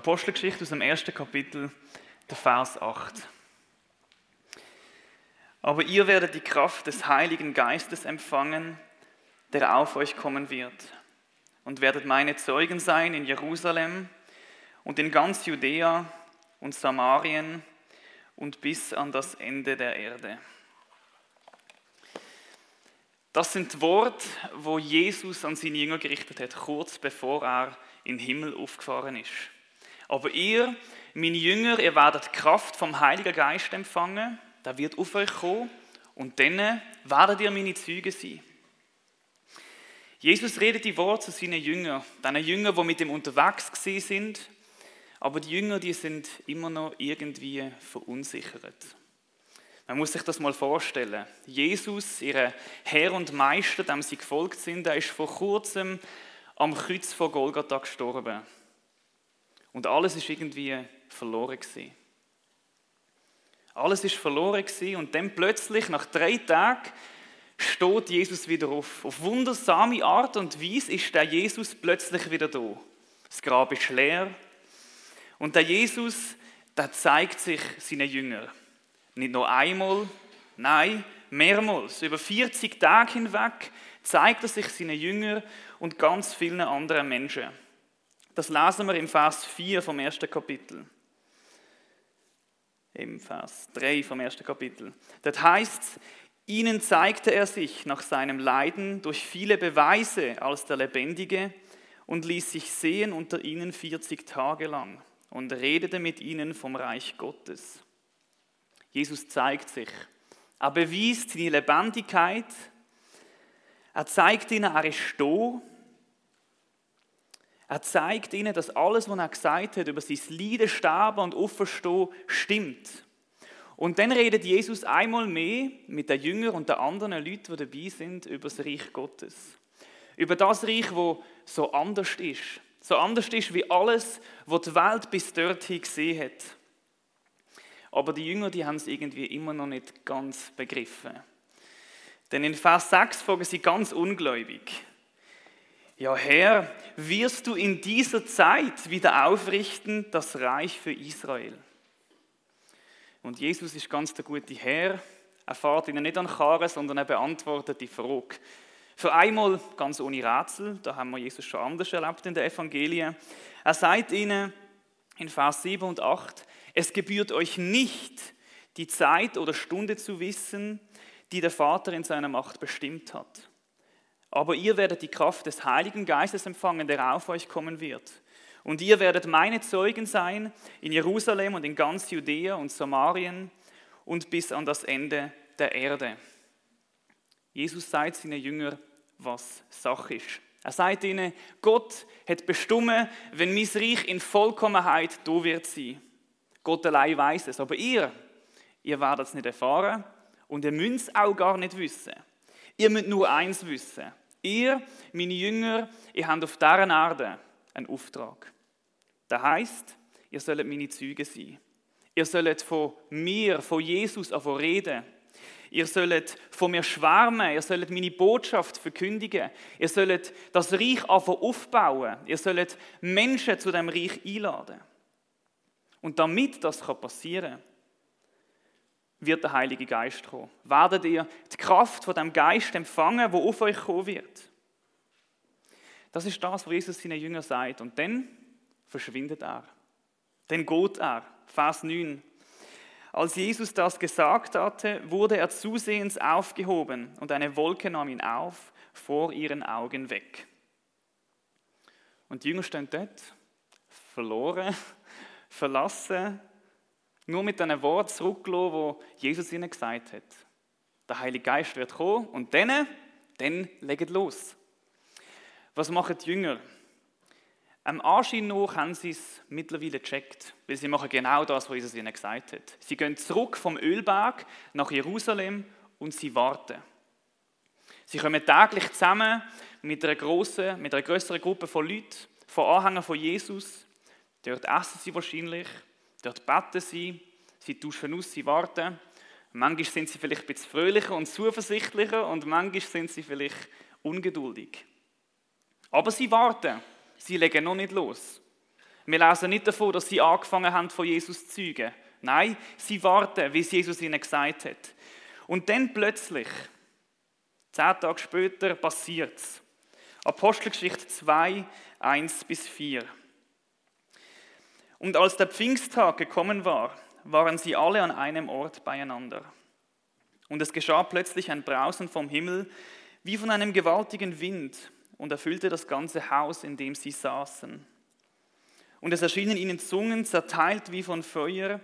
Apostelgeschichte, aus dem ersten Kapitel, der Vers 8. Aber ihr werdet die Kraft des Heiligen Geistes empfangen, der auf euch kommen wird, und werdet meine Zeugen sein in Jerusalem und in ganz Judäa und Samarien und bis an das Ende der Erde. Das sind Worte, wo Jesus an seine Jünger gerichtet hat, kurz bevor er in den Himmel aufgefahren ist. Aber ihr, meine Jünger, ihr werdet Kraft vom Heiligen Geist empfangen, der wird auf euch kommen und dann werdet ihr meine Züge sein. Jesus redet die Worte zu seinen Jüngern, deinen Jüngern, die mit ihm unterwegs sind, aber die Jünger, die sind immer noch irgendwie verunsichert. Man muss sich das mal vorstellen. Jesus, ihr Herr und Meister, dem sie gefolgt sind, der ist vor kurzem am Kreuz von Golgatha gestorben. Und alles ist irgendwie verloren gewesen. Alles ist verloren gewesen und dann plötzlich, nach drei Tagen, steht Jesus wieder auf. Auf wundersame Art und Weise ist der Jesus plötzlich wieder da. Das Grab ist leer. Und der Jesus, der zeigt sich seinen Jüngern. Nicht nur einmal, nein, mehrmals. Über 40 Tage hinweg zeigt er sich seinen Jüngern und ganz vielen anderen Menschen. Das lesen wir im Vers 4 vom ersten Kapitel. Im Vers 3 vom ersten Kapitel. Dort heißt ihnen zeigte er sich nach seinem Leiden durch viele Beweise als der Lebendige und ließ sich sehen unter ihnen 40 Tage lang und redete mit ihnen vom Reich Gottes. Jesus zeigt sich. Er beweist seine Lebendigkeit. Er zeigt ihnen, er ist da. Er zeigt ihnen, dass alles, was er gesagt hat über sein Leiden, Sterben und Auferstehen, stimmt. Und dann redet Jesus einmal mehr mit den Jüngern und den anderen Leuten, die dabei sind, über das Reich Gottes. Über das Reich, wo so anders ist. So anders ist wie alles, was die Welt bis dorthin gesehen hat. Aber die Jünger, die haben es irgendwie immer noch nicht ganz begriffen. Denn in Vers 6 fragen sie ganz ungläubig. Ja, Herr, wirst du in dieser Zeit wieder aufrichten das Reich für Israel? Und Jesus ist ganz der gute Herr. Er fährt ihnen nicht an Karren, sondern er beantwortet die Frage. Für einmal ganz ohne Rätsel, da haben wir Jesus schon anders erlebt in der Evangelien. Er sagt ihnen in Vers 7 und 8, es gebührt euch nicht, die Zeit oder Stunde zu wissen, die der Vater in seiner Macht bestimmt hat. Aber ihr werdet die Kraft des Heiligen Geistes empfangen, der auf euch kommen wird. Und ihr werdet meine Zeugen sein in Jerusalem und in ganz Judäa und Samarien und bis an das Ende der Erde. Jesus sagt seinen Jüngern, was Sache ist. Er sagt ihnen, Gott hat bestimmt, wenn mein Reich in Vollkommenheit da wird sein. Gott allein weiß es. Aber ihr, ihr werdet es nicht erfahren und ihr müsst es auch gar nicht wissen. Ihr müsst nur eins wissen. Ihr, meine Jünger, ihr habt auf dieser Erde einen Auftrag. Das heißt, ihr sollt meine Züge sein. Ihr sollt von mir, von Jesus reden. Ihr sollt von mir schwärmen, ihr sollt meine Botschaft verkündigen, ihr sollt das Reich aufbauen, ihr sollt Menschen zu dem Reich einladen. Und damit das passieren kann, wird der Heilige Geist kommen. Werdet ihr die Kraft von dem Geist empfangen, wo auf euch kommen wird. Das ist das, was Jesus seinen Jüngern sagt. Und dann verschwindet er. Dann geht er. Vers 9. Als Jesus das gesagt hatte, wurde er zusehends aufgehoben und eine Wolke nahm ihn auf, vor ihren Augen weg. Und die Jünger stehen dort, verloren, verlassen, nur mit einem Wort zurückgelassen, wo Jesus ihnen gesagt hat. Der Heilige Geist wird kommen und dann, dann legt los. Was machen die Jünger? Am Anschein nach haben sie es mittlerweile gecheckt, weil sie machen genau das, was Jesus ihnen gesagt hat. Sie gehen zurück vom Ölberg nach Jerusalem und sie warten. Sie kommen täglich zusammen mit einer grossen, mit einer größeren Gruppe von Leuten, von Anhängern von Jesus. Dort essen sie wahrscheinlich, dort beten sie, sie tauschen aus, sie warten. Manchmal sind sie vielleicht ein bisschen fröhlicher und zuversichtlicher und manchmal sind sie vielleicht ungeduldig. Aber sie warten Sie legen noch nicht los. Wir lesen nicht davon, dass sie angefangen haben, von Jesus zu zeugen. Nein, sie warten, wie es Jesus ihnen gesagt hat. Und dann plötzlich, zehn Tage später, passiert es. Apostelgeschichte 2, 1 bis 4. Und als der Pfingsttag gekommen war, waren sie alle an einem Ort beieinander. Und es geschah plötzlich ein Brausen vom Himmel, wie von einem gewaltigen Wind, und erfüllte das ganze Haus, in dem sie saßen. Und es erschienen ihnen Zungen, zerteilt wie von Feuer,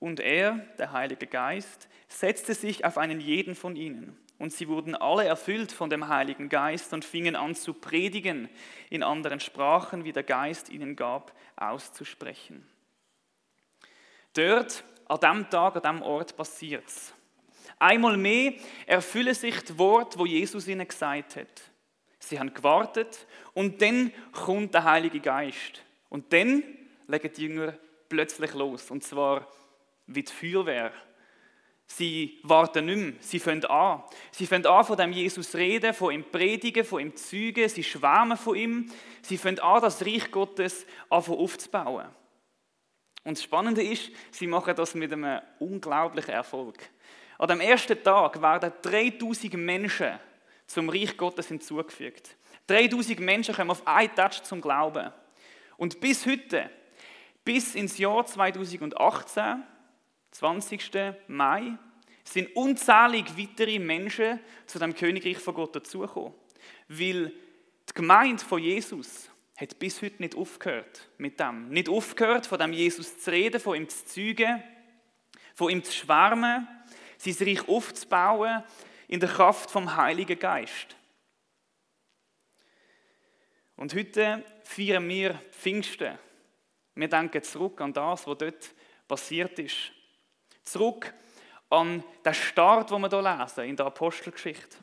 und er, der Heilige Geist, setzte sich auf einen jeden von ihnen. Und sie wurden alle erfüllt von dem Heiligen Geist und fingen an zu predigen in anderen Sprachen, wie der Geist ihnen gab, auszusprechen. Dort, an dem Tag, an dem Ort passiert es. Einmal mehr erfülle sich das Wort, wo Jesus ihnen gesagt hat. Sie haben gewartet und dann kommt der Heilige Geist. Und dann legen die Jünger plötzlich los. Und zwar wie die Feuerwehr. Sie warten nicht mehr, sie fangen an. Sie fangen an, von dem Jesus reden, von ihm predigen, von ihm zeugen, sie schwärmen von ihm. Sie fangen an, das Reich Gottes aufzubauen. Und das Spannende ist, sie machen das mit einem unglaublichen Erfolg. An dem ersten Tag werden 3000 Menschen zum Reich Gottes hinzugefügt. 3000 Menschen kommen auf einen Touch zum Glauben. Und bis heute, bis ins Jahr 2018, 20. Mai, sind unzählige weitere Menschen zu dem Königreich von Gott dazugekommen. Weil die Gemeinde von Jesus hat bis heute nicht aufgehört mit dem. Nicht aufgehört, von dem Jesus zu reden, von ihm zu zeugen, von ihm zu schwärmen, sein Reich aufzubauen in der Kraft vom Heiligen Geist. Und heute feiern wir Pfingsten. Wir denken zurück an das, was dort passiert ist. Zurück an den Start, den wir hier lesen in der Apostelgeschichte.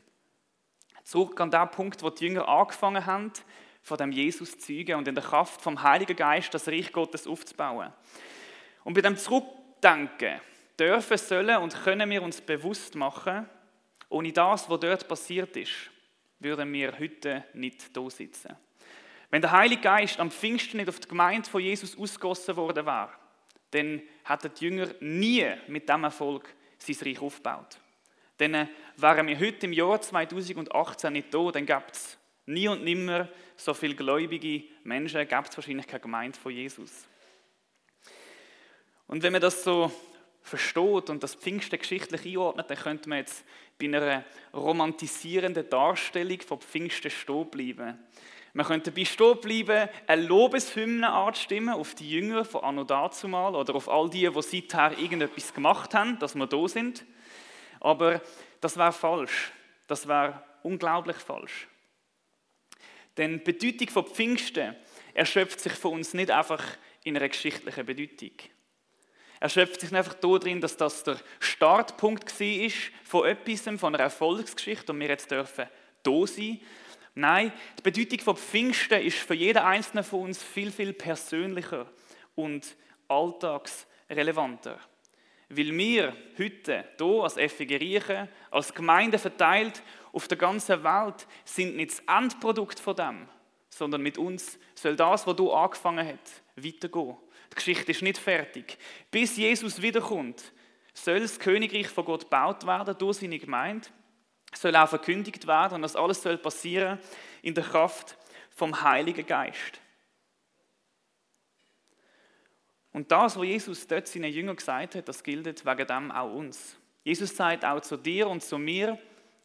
Zurück an den Punkt, wo die Jünger angefangen haben, von dem Jesus zu zeugen und in der Kraft vom Heiligen Geist das Reich Gottes aufzubauen. Und bei dem Zurückdenken dürfen, sollen und können wir uns bewusst machen, ohne das, was dort passiert ist, würden wir heute nicht da sitzen. Wenn der Heilige Geist am Pfingsten nicht auf die Gemeinde von Jesus ausgossen worden wäre, dann hätten die Jünger nie mit diesem Erfolg sein Reich aufgebaut. Dann wären wir heute im Jahr 2018 nicht da, dann gäbe es nie und nimmer so viele gläubige Menschen, gäbe es wahrscheinlich keine Gemeinde von Jesus. Und wenn man das so versteht und das Pfingsten geschichtlich einordnet, dann könnte man jetzt bei einer romantisierenden Darstellung von Pfingsten stehen bleiben. Man könnte dabei stehen bleiben, eine Lobeshymne anzustimmen auf die Jünger von Anno dazumal oder auf all die, die seither irgendetwas gemacht haben, dass wir da sind. Aber das wäre falsch. Das wäre unglaublich falsch. Denn die Bedeutung von Pfingsten erschöpft sich von uns nicht einfach in einer geschichtlichen Bedeutung. Er schöpft sich einfach darin, dass das der Startpunkt war von etwas, von einer Erfolgsgeschichte und wir jetzt dürfen da sein. Nein, die Bedeutung von Pfingsten ist für jeden Einzelnen von uns viel, viel persönlicher und alltagsrelevanter. Weil wir heute hier als FG als Gemeinde verteilt auf der ganzen Welt, sind nicht das Endprodukt von dem, sondern mit uns soll das, was du angefangen hast, weitergehen. Die Geschichte ist nicht fertig. Bis Jesus wiederkommt, soll das Königreich von Gott gebaut werden durch seine Gemeinde, soll auch verkündigt werden und das alles soll passieren in der Kraft vom Heiligen Geist. Und das, was Jesus dort seinen Jüngern gesagt hat, das gilt wegen dem auch uns. Jesus sagt auch zu dir und zu mir,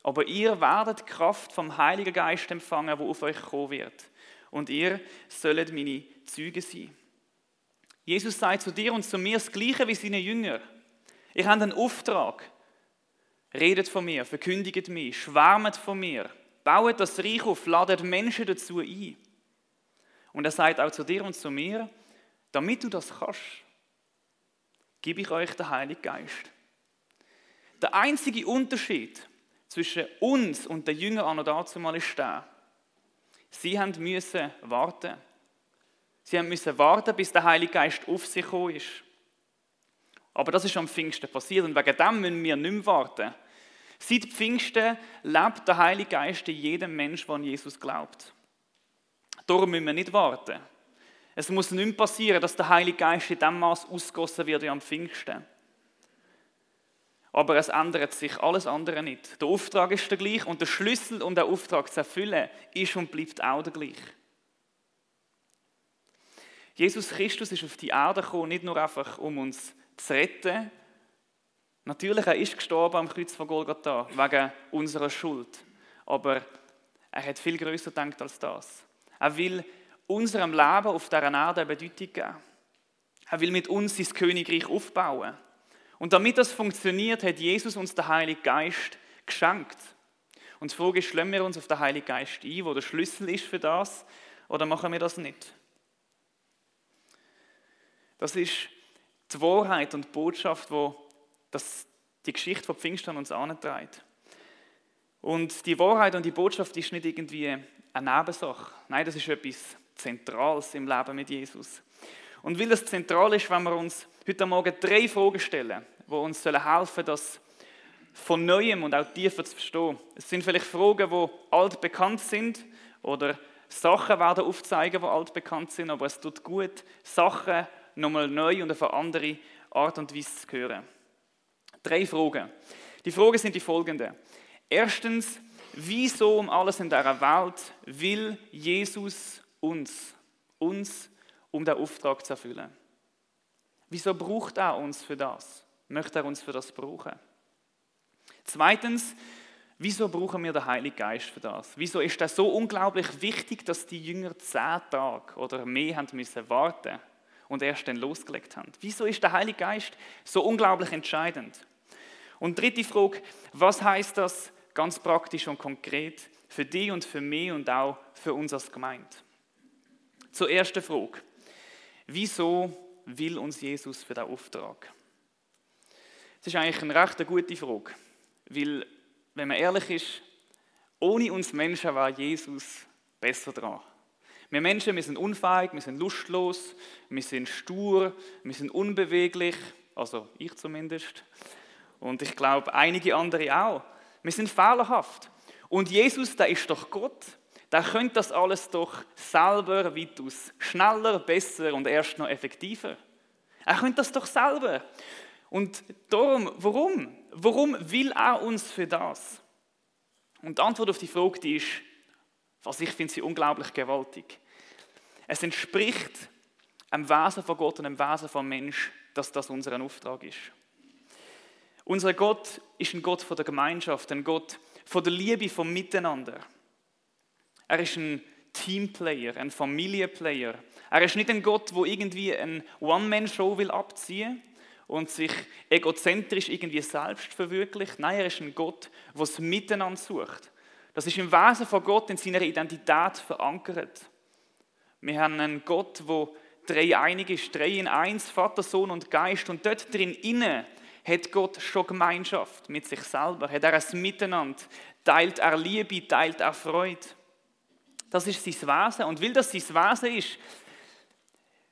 aber ihr werdet Kraft vom Heiligen Geist empfangen, wo auf euch kommen wird. Und ihr sollt meine Züge sein. Jesus sagt zu dir und zu mir das Gleiche wie seine Jünger. Ihr habt einen Auftrag. Redet von mir, verkündigt mich, schwärmet von mir, baut das Reich auf, ladet Menschen dazu ein. Und er sagt auch zu dir und zu mir, damit du das kannst, gebe ich euch den Heiligen Geist. Der einzige Unterschied zwischen uns und den Jüngern an und dazu mal ist der, sie haben müssen warten. Sie haben müssen warten, bis der Heilige Geist auf sich gekommen ist. Aber das ist am Pfingsten passiert und wegen dem müssen wir nicht mehr warten. Seit Pfingsten lebt der Heilige Geist in jedem Menschen, der an Jesus glaubt. Darum müssen wir nicht warten. Es muss nicht passieren, dass der Heilige Geist in dem Maß ausgossen wird wie am Pfingsten. Aber es ändert sich alles andere nicht. Der Auftrag ist der gleiche und der Schlüssel, um den Auftrag zu erfüllen, ist und bleibt auch der gleiche. Jesus Christus ist auf die Erde gekommen, nicht nur einfach, um uns zu retten. Natürlich, er ist gestorben am Kreuz von Golgatha, wegen unserer Schuld. Aber er hat viel größer gedacht als das. Er will unserem Leben auf dieser Erde eine Bedeutung geben. Er will mit uns sein Königreich aufbauen. Und damit das funktioniert, hat Jesus uns den Heiligen Geist geschenkt. Und die Frage ist, schlagen wir uns auf den Heiligen Geist ein, wo der Schlüssel ist für das, oder machen wir das nicht? Das ist die Wahrheit und die Botschaft, wo das, die Geschichte von Pfingsten uns antreibt. Und die Wahrheit und die Botschaft ist nicht irgendwie eine Nebensache. Nein, das ist etwas Zentrales im Leben mit Jesus. Und weil das zentral ist, wenn wir uns heute Morgen drei Fragen stellen, die uns helfen sollen, das von Neuem und auch tiefer zu verstehen. Es sind vielleicht Fragen, die altbekannt sind oder Sachen werden aufzeigen, die altbekannt sind, aber es tut gut, Sachen nochmal neu und auf eine andere Art und Weise zu hören. Drei Fragen. Die Fragen sind die folgenden. Erstens, wieso um alles in dieser Welt will Jesus uns, uns, um den Auftrag zu erfüllen? Wieso braucht er uns für das? Möchte er uns für das brauchen? Zweitens, wieso brauchen wir den Heiligen Geist für das? Wieso ist das so unglaublich wichtig, dass die Jünger zehn Tage oder mehr haben müssen warten und erst dann losgelegt haben? Wieso ist der Heilige Geist so unglaublich entscheidend? Und dritte Frage, was heißt das ganz praktisch und konkret für dich und für mich und auch für uns als Gemeinde? Zur ersten Frage. Wieso will uns Jesus für den Auftrag? Das ist eigentlich eine recht gute Frage, weil, wenn man ehrlich ist, ohne uns Menschen war Jesus besser dran. Wir Menschen, wir sind unfähig, wir sind lustlos, wir sind stur, wir sind unbeweglich, also ich zumindest. Und ich glaube, einige andere auch. Wir sind fehlerhaft. Und Jesus, der ist doch Gott. Der könnte das alles doch selber weitaus schneller, besser und erst noch effektiver. Er könnte das doch selber. Und darum, warum? Warum will er uns für das? Und die Antwort auf die Frage die ist, was ich finde sie unglaublich gewaltig. Es entspricht einem Wesen von Gott und einem Wesen von Mensch, dass das unser Auftrag ist. Unser Gott ist ein Gott von der Gemeinschaft, ein Gott von der Liebe, vom Miteinander. Er ist ein Teamplayer, ein Familienplayer. Er ist nicht ein Gott, wo irgendwie ein One-Man-Show will abziehen und sich egozentrisch irgendwie selbst verwirklicht. Nein, er ist ein Gott, der das Miteinander sucht. Das ist im Wesen von Gott in seiner Identität verankert. Wir haben einen Gott, der drei einig ist, drei in eins, Vater, Sohn und Geist. Und dort drin inne hat Gott schon Gemeinschaft mit sich selber, hat er ein Miteinander, teilt er Liebe, teilt er Freude. Das ist sein Wesen. Und weil das sein Wesen ist,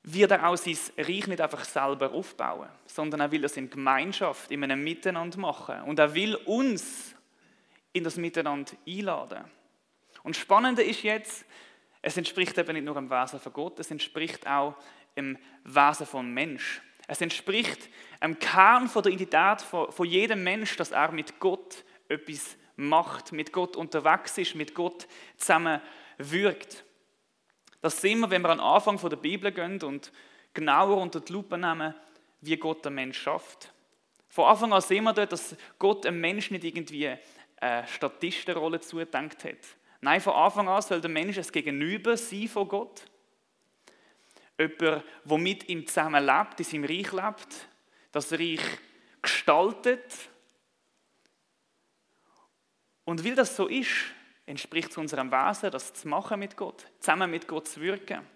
wird er auch sein Reich nicht einfach selber aufbauen, sondern er will das in Gemeinschaft, in einem Miteinander machen. Und er will uns in das Miteinander einladen. Und spannende ist jetzt, es entspricht eben nicht nur dem Wesen von Gott, es entspricht auch im Wesen von Mensch. Es entspricht dem Kern von der Identität von, von jedem Mensch, dass er mit Gott etwas macht, mit Gott unterwegs ist, mit Gott zusammen wirkt. Das sehen wir, wenn wir an den Anfang der Bibel gehen und genauer unter die Lupe nehmen, wie Gott den Mensch schafft. Von Anfang an sehen wir dort, dass Gott einem Menschen nicht irgendwie eine Statistenrolle zugedenkt hat. Nein, von Anfang an soll der Mensch ein Gegenüber sein von Gott. Jemand, der mit ihm zusammen lebt, in seinem Reich lebt, das Reich gestaltet. Und weil das so ist, entspricht zu unserem Wesen, das zu machen mit Gott, zusammen mit Gott zu wirken.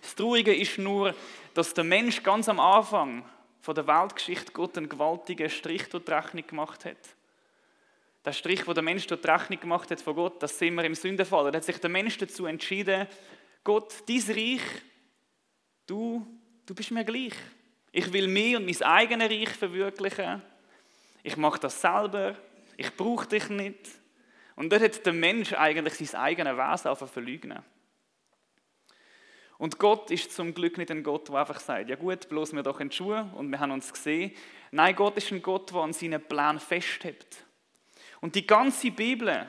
Das Traurige ist nur, dass der Mensch ganz am Anfang von der Weltgeschichte Gott einen gewaltigen Strich durch die Rechnung gemacht hat. Der Strich, wo der Mensch durch die Rechnung gemacht hat von Gott, das sehen wir im Sündenfall. Da hat sich der Mensch dazu entschieden, Gott, dies Reich, du, du bist mir gleich. Ich will mich und mein eigenes Reich verwirklichen. Ich mache das selber. Ich brauche dich nicht. Und dort hat der Mensch eigentlich sein eigenes Wesen auf verleugnen. Und Gott ist zum Glück nicht ein Gott, der einfach sagt, ja gut, bloß wir doch in die Schuhe und wir haben uns gesehen. Nein, Gott ist ein Gott, der an seinen Plan festhält. Und die ganze Bibel,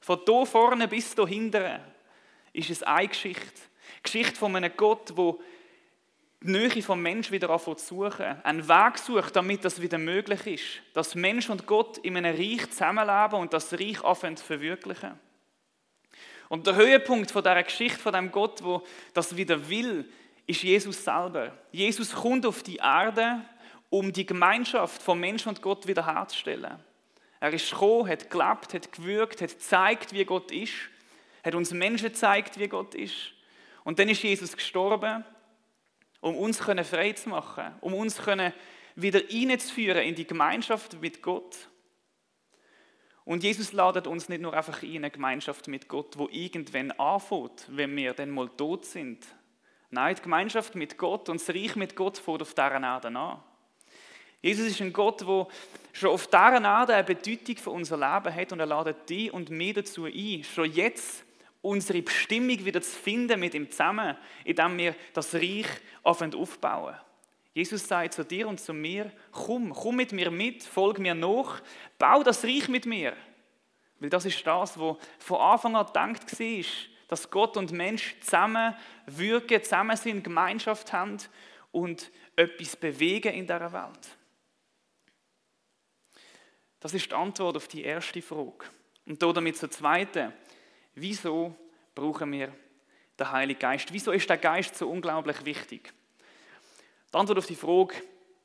von hier vorne bis hier hinten, ist eine Geschichte. Geschichte von einem Gott, der die Nähe vom Mensch wieder anfängt zu suchen. Einen Weg sucht, damit das wieder möglich ist. Dass Mensch und Gott in einem Reich zusammenleben und das Reich anfängt zu verwirklichen. Und der Höhepunkt von dieser Geschichte, von dem Gott, wo das wieder will, ist Jesus selber. Jesus kommt auf die Erde, um die Gemeinschaft von Mensch und Gott wiederherzustellen. Er ist gekommen, hat gelebt, hat gewürgt, hat gezeigt, wie Gott ist, hat uns Menschen gezeigt, wie Gott ist. Und dann ist Jesus gestorben, um uns frei zu machen, um uns wieder reinzuführen in die Gemeinschaft mit Gott. Und Jesus ladet uns nicht nur einfach in eine Gemeinschaft mit Gott, wo irgendwann anfängt, wenn wir dann mal tot sind. Nein, die Gemeinschaft mit Gott und das Reich mit Gott fängt auf dieser Erde an. Jesus ist ein Gott, der schon auf dieser Erde eine Bedeutung für unser Leben hat und er ladet die und mich dazu ein, schon jetzt unsere Bestimmung wieder zu finden mit ihm zusammen, indem wir das Reich aufbauen. Jesus sagt zu dir und zu mir, komm, komm mit mir mit, folg mir nach, bau das Reich mit mir. Weil das ist das, was von Anfang an gedacht war, dass Gott und Mensch zusammen wirken, zusammen sind, Gemeinschaft haben und etwas bewegen in dieser Welt. Das ist die Antwort auf die erste Frage. Und damit zur zweiten. Wieso brauchen wir den Heiligen Geist? Wieso ist der Geist so unglaublich wichtig? Die Antwort auf die Frage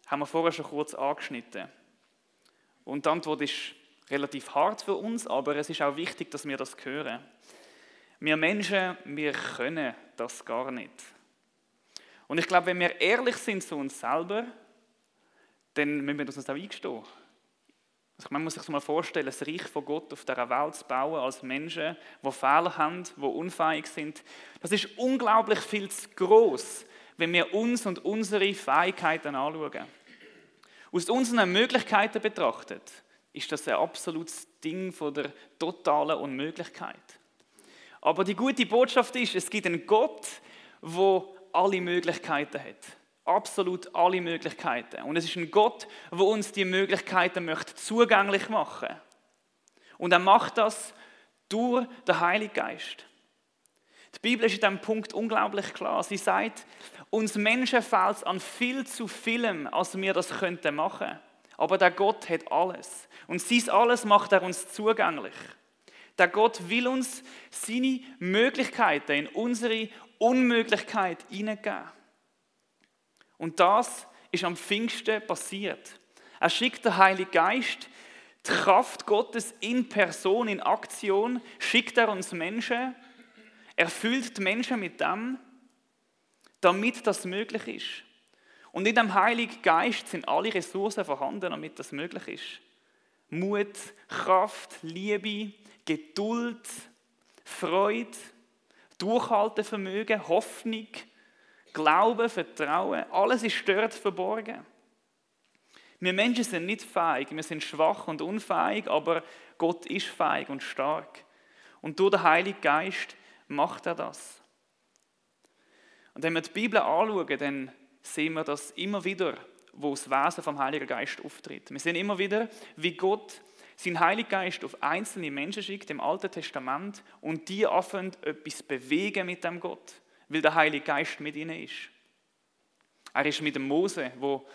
haben wir vorher schon kurz angeschnitten. Und die Antwort ist relativ hart für uns, aber es ist auch wichtig, dass wir das hören. Wir Menschen, wir können das gar nicht. Und ich glaube, wenn wir ehrlich sind zu uns selber, dann müssen wir uns das auch eingestehen. Also man muss sich mal vorstellen, das Reich von Gott auf dieser Welt zu bauen als Menschen, die Fehler haben, die unfähig sind. Das ist unglaublich viel zu groß, wenn wir uns und unsere Fähigkeiten anschauen. Aus unseren Möglichkeiten betrachtet, ist das ein absolutes Ding von der totalen Unmöglichkeit. Aber die gute Botschaft ist, es gibt einen Gott, der alle Möglichkeiten hat absolut alle Möglichkeiten. Und es ist ein Gott, der uns die Möglichkeiten möchte zugänglich machen. Und er macht das durch den Heiligen Geist. Die Bibel ist in diesem Punkt unglaublich klar. Sie sagt, uns Menschen fällt es an viel zu vielem, als wir das könnten machen. Aber der Gott hat alles. Und sein Alles macht er uns zugänglich. Der Gott will uns seine Möglichkeiten in unsere Unmöglichkeit hineingeben. Und das ist am Pfingsten passiert. Er schickt den Heiligen Geist, die Kraft Gottes in Person, in Aktion, schickt er uns Menschen, erfüllt die Menschen mit dem, damit das möglich ist. Und in dem Heiligen Geist sind alle Ressourcen vorhanden, damit das möglich ist. Mut, Kraft, Liebe, Geduld, Freude, Durchhaltevermögen, Hoffnung, Glauben, Vertrauen, alles ist dort verborgen. Wir Menschen sind nicht fähig, wir sind schwach und unfähig, aber Gott ist fähig und stark. Und durch den Heiligen Geist macht er das. Und wenn wir die Bibel anschauen, dann sehen wir das immer wieder, wo das Wesen vom Heiligen Geist auftritt. Wir sehen immer wieder, wie Gott seinen Heiligen Geist auf einzelne Menschen schickt im Alten Testament und die anfangen, etwas bewegen mit dem Gott weil der Heilige Geist mit ihnen ist. Er ist mit dem Mose, wo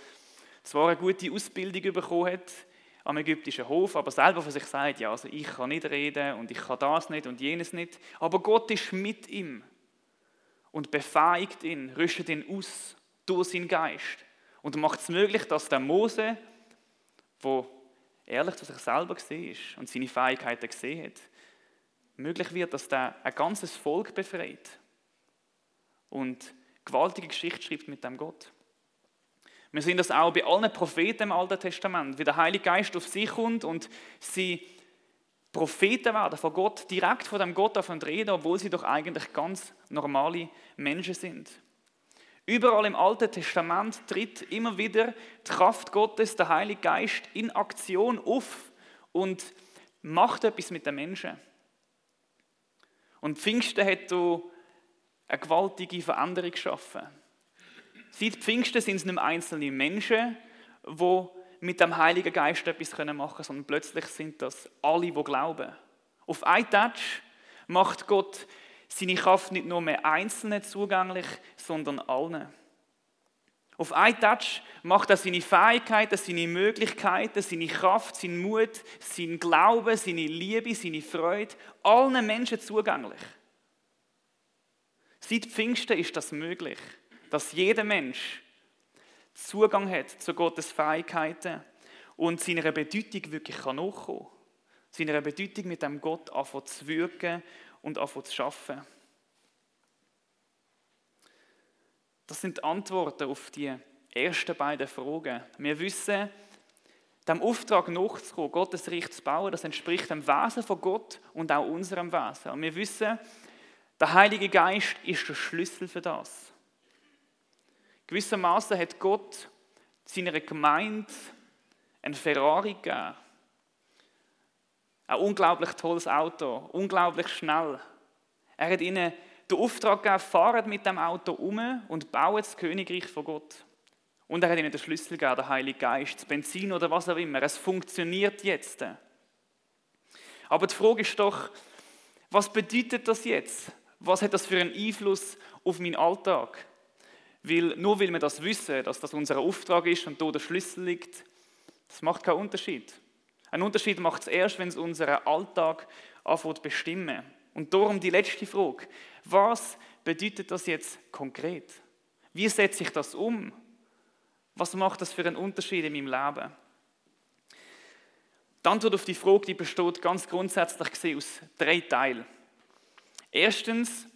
zwar eine gute Ausbildung bekommen hat am ägyptischen Hof, aber selber von sich sagt, ja, also ich kann nicht reden und ich kann das nicht und jenes nicht. Aber Gott ist mit ihm und befähigt ihn, rüstet ihn aus durch seinen Geist und macht es möglich, dass der Mose, wo ehrlich zu sich selber gesehen ist und seine Fähigkeiten gesehen hat, möglich wird, dass der ein ganzes Volk befreit und gewaltige Geschichte schreibt mit dem Gott. Wir sehen das auch bei allen Propheten im Alten Testament, wie der Heilige Geist auf sie kommt und sie Propheten werden von Gott, direkt von dem Gott davon reden, obwohl sie doch eigentlich ganz normale Menschen sind. Überall im Alten Testament tritt immer wieder die Kraft Gottes, der Heilige Geist, in Aktion auf und macht etwas mit den Menschen. Und Pfingsten hat eine gewaltige Veränderung geschaffen. Seit Pfingsten sind es nicht mehr einzelne Menschen, die mit dem Heiligen Geist etwas machen können, sondern plötzlich sind das alle, die glauben. Auf einen Touch macht Gott seine Kraft nicht nur mehr Einzelnen zugänglich, sondern allen. Auf einen Touch macht er seine Fähigkeiten, seine Möglichkeiten, seine Kraft, seinen Mut, seinen Glauben, seine Liebe, seine Freude allen Menschen zugänglich. Seit Pfingsten ist das möglich, dass jeder Mensch Zugang hat zu Gottes Fähigkeiten und seiner Bedeutung wirklich nachkommen kann. Seiner Bedeutung mit dem Gott anfangen zu wirken und anfangen zu arbeiten. Das sind die Antworten auf die ersten beiden Fragen. Wir wissen, dem Auftrag nachzukommen, Gottes Reich zu bauen, das entspricht dem Wesen von Gott und auch unserem Wesen. Und wir wissen, der Heilige Geist ist der Schlüssel für das. Gewissermaßen hat Gott seiner Gemeinde ein Ferrari gegeben. Ein unglaublich tolles Auto, unglaublich schnell. Er hat ihnen den Auftrag gegeben, fahrt mit dem Auto um und baut das Königreich von Gott. Und er hat ihnen den Schlüssel gegeben, den Heiligen Geist, das Benzin oder was auch immer. Es funktioniert jetzt. Aber die Frage ist doch, was bedeutet das jetzt? Was hat das für einen Einfluss auf meinen Alltag? Weil, nur weil wir das wissen, dass das unser Auftrag ist und da der Schlüssel liegt, das macht keinen Unterschied. Ein Unterschied macht es erst, wenn es unseren Alltag anfängt bestimmen. Und darum die letzte Frage. Was bedeutet das jetzt konkret? Wie setze ich das um? Was macht das für einen Unterschied in meinem Leben? Die Antwort auf die Frage die besteht ganz grundsätzlich gesehen aus drei Teilen. Erstens,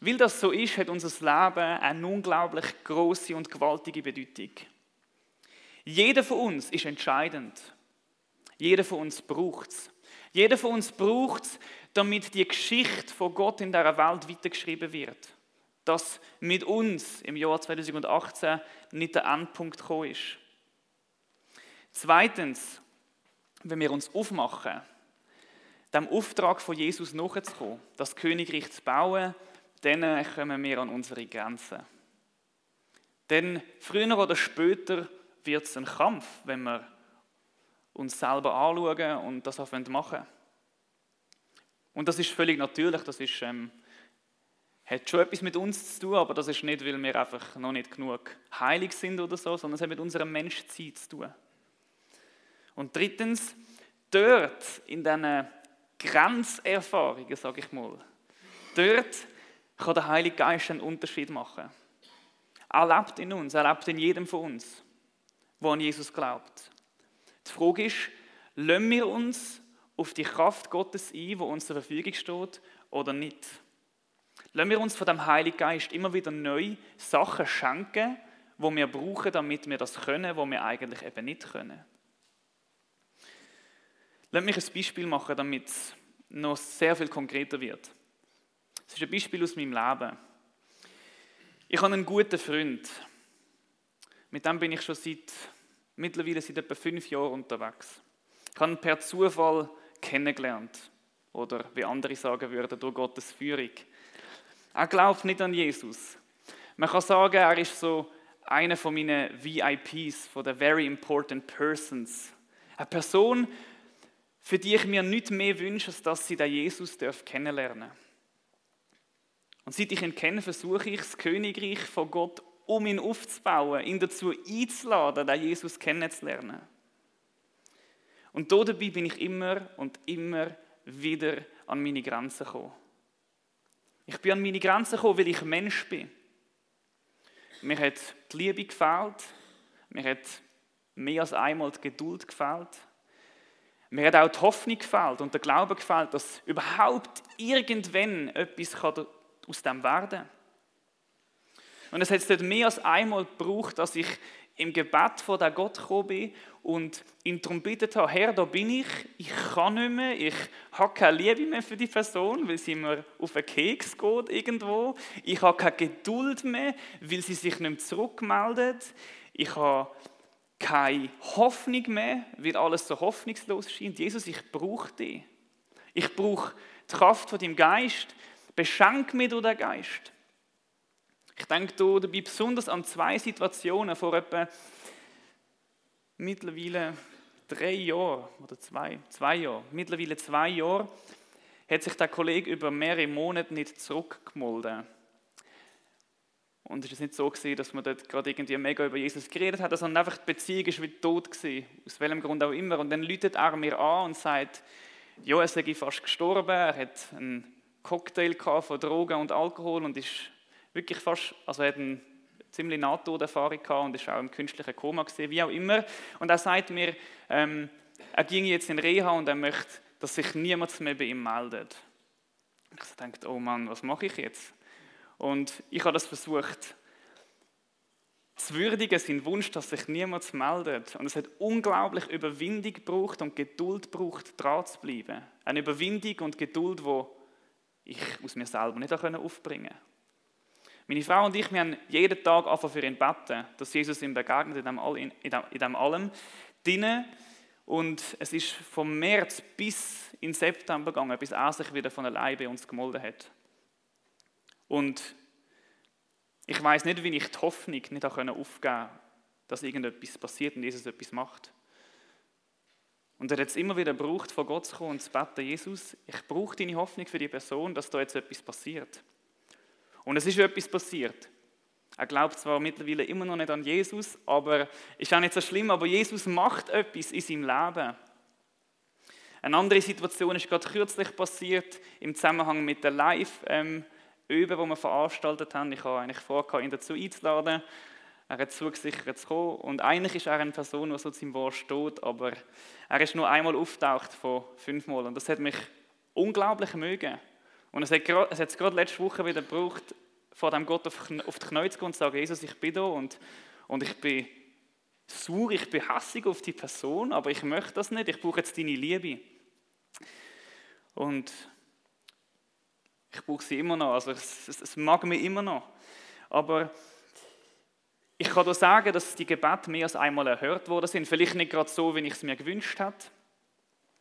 weil das so ist, hat unser Leben eine unglaublich große und gewaltige Bedeutung. Jeder von uns ist entscheidend. Jeder von uns braucht es. Jeder von uns braucht es, damit die Geschichte von Gott in dieser Welt weitergeschrieben wird. Dass mit uns im Jahr 2018 nicht der Endpunkt gekommen ist. Zweitens, wenn wir uns aufmachen, dem Auftrag von Jesus nachzukommen, das Königreich zu bauen, dann kommen wir an unsere Grenzen. Denn früher oder später wird es ein Kampf, wenn wir uns selber anschauen und das auch machen. Und das ist völlig natürlich, das ist, ähm, hat schon etwas mit uns zu tun, aber das ist nicht, weil wir einfach noch nicht genug heilig sind oder so, sondern es hat mit unserem Menschsein zu tun. Und drittens, dort in diesen Grenzerfahrungen, sage ich mal, dort kann der Heilige Geist einen Unterschied machen. Er lebt in uns, er lebt in jedem von uns, der an Jesus glaubt. Die Frage ist, lassen wir uns auf die Kraft Gottes ein, die uns zur Verfügung steht, oder nicht? Lassen wir uns von dem Heiligen Geist immer wieder neu Sachen schenken, wo wir brauchen, damit wir das können, wo wir eigentlich eben nicht können. Lass mich ein Beispiel machen, damit es noch sehr viel konkreter wird. Das ist ein Beispiel aus meinem Leben. Ich habe einen guten Freund. Mit dem bin ich schon seit mittlerweile seit etwa fünf Jahren unterwegs. Ich habe ihn per Zufall kennengelernt. Oder wie andere sagen würden, durch Gottes Führung. Er glaubt nicht an Jesus. Man kann sagen, er ist so einer von meinen VIPs, von den Very Important Persons. Eine Person, für die ich mir nicht mehr wünsche, als dass sie den Jesus kennenlernen darf. Und seit ich ihn kenne, versuche ich, das Königreich von Gott um ihn aufzubauen, ihn dazu einzuladen, den Jesus kennenzulernen. Und dabei bin ich immer und immer wieder an meine Grenzen gekommen. Ich bin an meine Grenzen gekommen, weil ich Mensch bin. Mir hat die Liebe gefehlt, mir hat mehr als einmal die Geduld gefehlt, mir hat auch die Hoffnung gefehlt und der Glaube gefehlt, dass überhaupt irgendwann etwas aus dem werden kann. Und es hat dort mehr als einmal gebraucht, dass ich im Gebet vor der Gott gekommen bin und ihn darum bittet habe, Herr, da bin ich, ich kann nicht mehr, ich habe keine Liebe mehr für die Person, weil sie mir auf den Keks geht irgendwo. Ich habe keine Geduld mehr, weil sie sich nicht mehr zurückmeldet. Ich habe keine Hoffnung mehr, weil alles so hoffnungslos scheint. Jesus, ich brauche dich. Ich brauche die Kraft von deinem Geist, beschenk mich durch den Geist. Ich denke dabei besonders an zwei Situationen vor etwa mittlerweile drei Jahren oder zwei, zwei Jahre, mittlerweile zwei Jahre, hat sich der Kollege über mehrere Monate nicht zurückgemolden. Und es ist nicht so gewesen, dass man dort gerade irgendwie mega über Jesus geredet hat, sondern einfach die Beziehung ist wie tot gewesen, aus welchem Grund auch immer. Und dann läutet er mir an und sagt, ja, er sei fast gestorben, er hat einen Cocktail von Drogen und Alkohol und ist wirklich fast, also er hat eine ziemlich Nahtoderfahrung gehabt und ist auch im künstlichen Koma gesehen, wie auch immer. Und er sagt mir, ähm, er ging jetzt in Reha und er möchte, dass sich niemand mehr bei ihm meldet. Ich denke, oh Mann, was mache ich jetzt? Und ich habe das versucht zu würdigen, seinen Wunsch, dass sich niemand meldet. Und es hat unglaublich Überwindung gebraucht und Geduld gebraucht, dran zu bleiben. Eine Überwindung und Geduld, die ich aus mir selber nicht aufbringen konnte. Meine Frau und ich, wir haben jeden Tag einfach für ihn beten, dass Jesus ihm begegnet in dem, in, dem, in dem allem. Drinnen. Und es ist vom März bis in September gegangen, bis er sich wieder von allein bei uns gemolden hat. Und ich weiß nicht, wie ich die Hoffnung nicht aufgeben konnte, dass irgendetwas passiert und Jesus etwas macht. Und er hat es immer wieder gebraucht, vor Gott zu kommen und zu beten, Jesus, ich brauche deine Hoffnung für die Person, dass da jetzt etwas passiert. Und es ist etwas passiert. Er glaubt zwar mittlerweile immer noch nicht an Jesus, aber ist auch nicht so schlimm, aber Jesus macht etwas in seinem Leben. Eine andere Situation ist gerade kürzlich passiert im Zusammenhang mit der Live- ähm, Üben, die wir veranstaltet haben. Ich habe eigentlich vor, ihn dazu einzuladen. Er hat zugesichert zu kommen. Und eigentlich ist er eine Person, die so zu seinem Wort steht, aber er ist nur einmal auftaucht von fünfmal. Und das hat mich unglaublich mögen. Und es hat, es hat es gerade letzte Woche wieder gebraucht, vor dem Gott auf, auf die Knie zu gehen und zu sagen, Jesus, ich bin da und, und ich bin sauer, ich bin hassig auf die Person, aber ich möchte das nicht, ich brauche jetzt deine Liebe. Und ich brauche sie immer noch, also es, es, es mag mich immer noch. Aber ich kann dir sagen, dass die Gebete mehr als einmal erhört worden sind. Vielleicht nicht gerade so, wie ich es mir gewünscht habe.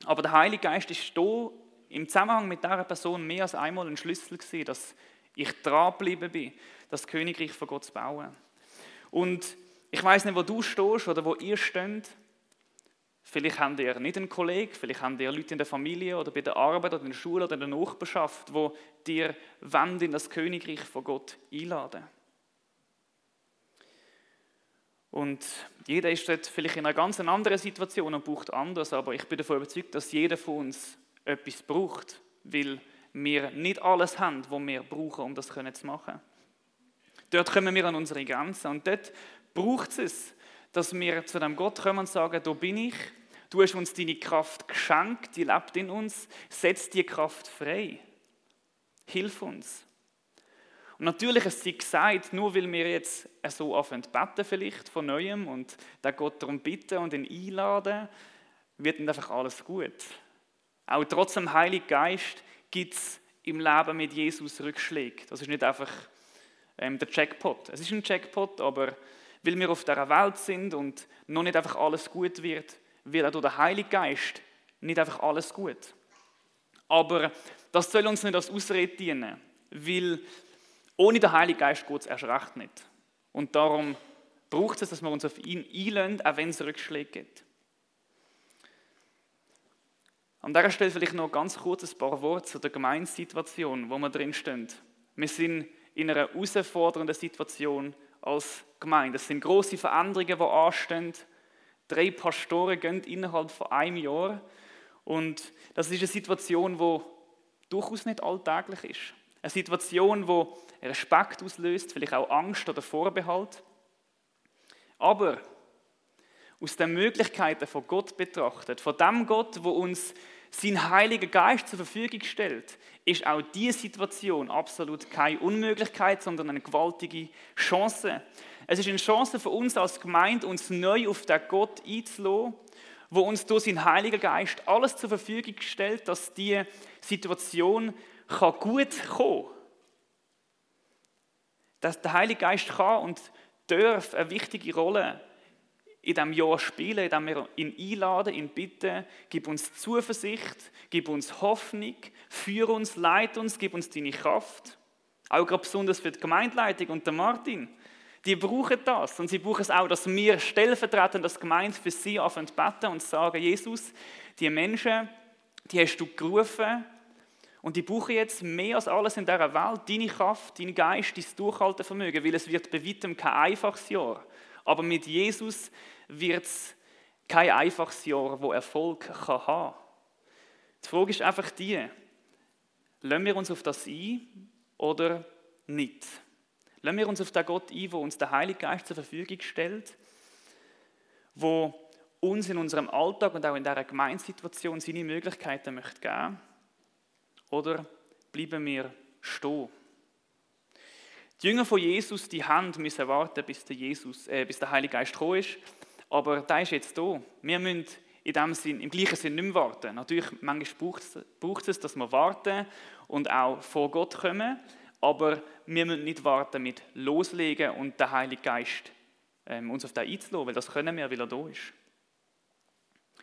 Aber der Heilige Geist ist da im Zusammenhang mit dieser Person mehr als einmal ein Schlüssel gewesen, dass ich dranbleiben bin, das Königreich von Gott zu bauen. Und ich weiß nicht, wo du stehst oder wo ihr steht. Vielleicht habt ihr nicht einen Kollegen, vielleicht habt ihr Leute in der Familie oder bei der Arbeit oder in der Schule oder in der Nachbarschaft, wo dir wollen, in das Königreich von Gott einladen. Und jeder ist dort vielleicht in einer ganz anderen Situation und braucht anders, aber ich bin davon überzeugt, dass jeder von uns etwas braucht, weil wir nicht alles haben, was wir brauchen, um das zu machen. Dort kommen wir an unsere Grenzen und dort braucht es, dass wir zu dem Gott kommen und sagen, da bin ich, du hast uns deine Kraft geschenkt, die lebt in uns, setz die Kraft frei. Hilf uns. Und natürlich ist sie gesagt, nur weil wir jetzt so anfangen beten vielleicht von Neuem und den Gott darum bitten und ihn einladen, wird nicht einfach alles gut. Auch trotz dem Heiligen Geist gibt es im Leben mit Jesus Rückschläge. Das ist nicht einfach ähm, der Jackpot. Es ist ein Jackpot, aber weil wir auf dieser Welt sind und noch nicht einfach alles gut wird, wird auch durch den Heiligen Geist nicht einfach alles gut. Aber das soll uns nicht als Ausrede dienen, weil ohne den Heiligen Geist geht es erst recht nicht. Und darum braucht es, dass wir uns auf ihn einlösen, auch wenn es Rückschläge gibt. An dieser Stelle vielleicht noch ganz kurz ein paar Worte zu der Gemeinsituation, wo wir drin stehen. Wir sind in einer herausfordernden Situation als Gemeinde. Es sind große Veränderungen, die anstehen. Drei Pastoren gehen innerhalb von einem Jahr. Und das ist eine Situation, die durchaus nicht alltäglich ist. Eine Situation, die Respekt auslöst, vielleicht auch Angst oder Vorbehalt. Aber aus den Möglichkeiten von Gott betrachtet, von dem Gott, wo uns sein Heiliger Geist zur Verfügung stellt, ist auch diese Situation absolut keine Unmöglichkeit, sondern eine gewaltige Chance. Es ist eine Chance für uns als Gemeinde, uns neu auf den Gott einzulassen, wo uns durch seinen Heiligen Geist alles zur Verfügung stellt, dass die Situation gut kommen kann. Dass der Heilige Geist kann und darf eine wichtige Rolle in diesem Jahr spielen, indem wir ihn einladen, ihn bitten, gib uns Zuversicht, gib uns Hoffnung, führe uns, leite uns, gib uns deine Kraft. Auch gerade besonders für die Gemeindeleitung und den Martin. Die brauchen das und sie brauchen es auch, dass wir stellvertretend als Gemeinde für sie anfangen zu beten und sagen, Jesus, die Menschen, die hast du gerufen und die brauchen jetzt mehr als alles in dieser Welt deine Kraft, deinen Geist, dein Durchhaltevermögen, weil es wird bei weitem kein einfaches Jahr. Aber mit Jesus wird es kein einfaches Jahr, wo Erfolg kann haben Die Frage ist einfach die, lassen wir uns auf das ein oder nicht? Lassen wir uns auf den Gott ein, der uns der Heilige Geist zur Verfügung stellt, wo uns in unserem Alltag und auch in dieser Gemeinsituation seine Möglichkeiten möchte geben oder bleiben wir stehen? Die Jünger von Jesus, die haben müssen warten, bis der, Jesus, äh, bis der Heilige Geist gekommen ist. Aber der ist jetzt da. Wir müssen in dem Sinn, im gleichen Sinn nicht mehr warten. Natürlich, manchmal braucht es, dass wir warten und auch vor Gott kommen. Aber wir müssen nicht warten mit Loslegen und der Heilige Geist ähm, uns auf den einzulassen, weil das können wir, weil er da ist.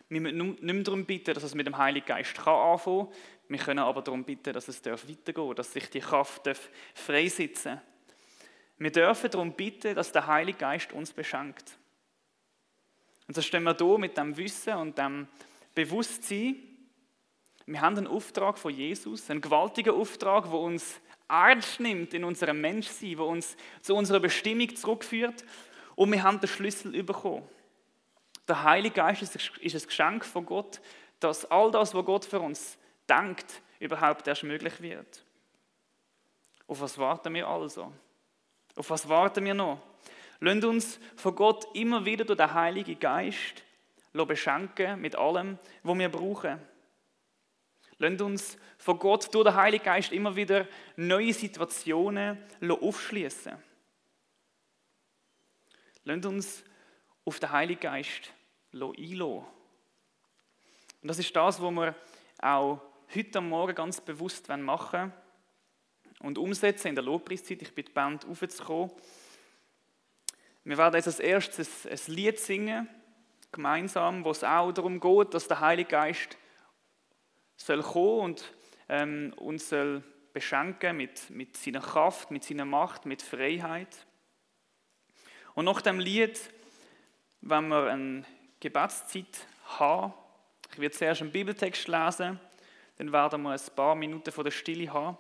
Wir müssen nicht mehr darum bitten, dass es mit dem Heiligen Geist kann anfangen kann. Wir können aber darum bitten, dass es weitergehen darf, dass sich die Kraft freisetzen darf. Wir dürfen darum bitten, dass der Heilige Geist uns beschenkt. Und so stehen wir hier mit dem Wissen und dem Bewusstsein. Wir haben einen Auftrag von Jesus, einen gewaltigen Auftrag, der uns ernst nimmt in unserem Menschsein, der uns zu unserer Bestimmung zurückführt. Und wir haben den Schlüssel bekommen. Der Heilige Geist ist ein Geschenk von Gott, dass all das, was Gott für uns denkt, überhaupt erst möglich wird. Auf was warten wir also? Auf was warten wir noch? Lasst uns von Gott immer wieder durch den Heiligen Geist beschenken mit allem, was wir brauchen. Lasst uns von Gott durch den Heiligen Geist immer wieder neue Situationen aufschließen. Lasst uns auf den Heiligen Geist einlassen. Und das ist das, was wir auch heute Morgen ganz bewusst machen wollen und umsetzen in der Lobpreiszeit. Ich bitte die Band aufzukommen. Wir werden jetzt als erstes ein Lied singen, gemeinsam, wo es auch darum geht, dass der Heilige Geist soll kommen und ähm, uns soll beschenken mit, mit seiner Kraft, mit seiner Macht, mit Freiheit. Und nach dem Lied, wenn wir eine Gebetszeit haben, ich werde zuerst einen Bibeltext lesen, dann werden wir ein paar Minuten von der Stille haben.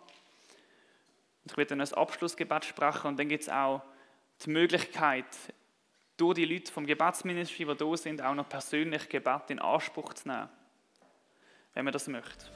Ich werde dann ein Abschlussgebet sprechen und dann gibt es auch die Möglichkeit, durch die Leute vom Gebetsministry, die da sind, auch noch persönlich Gebet in Anspruch zu nehmen, wenn man das möchte.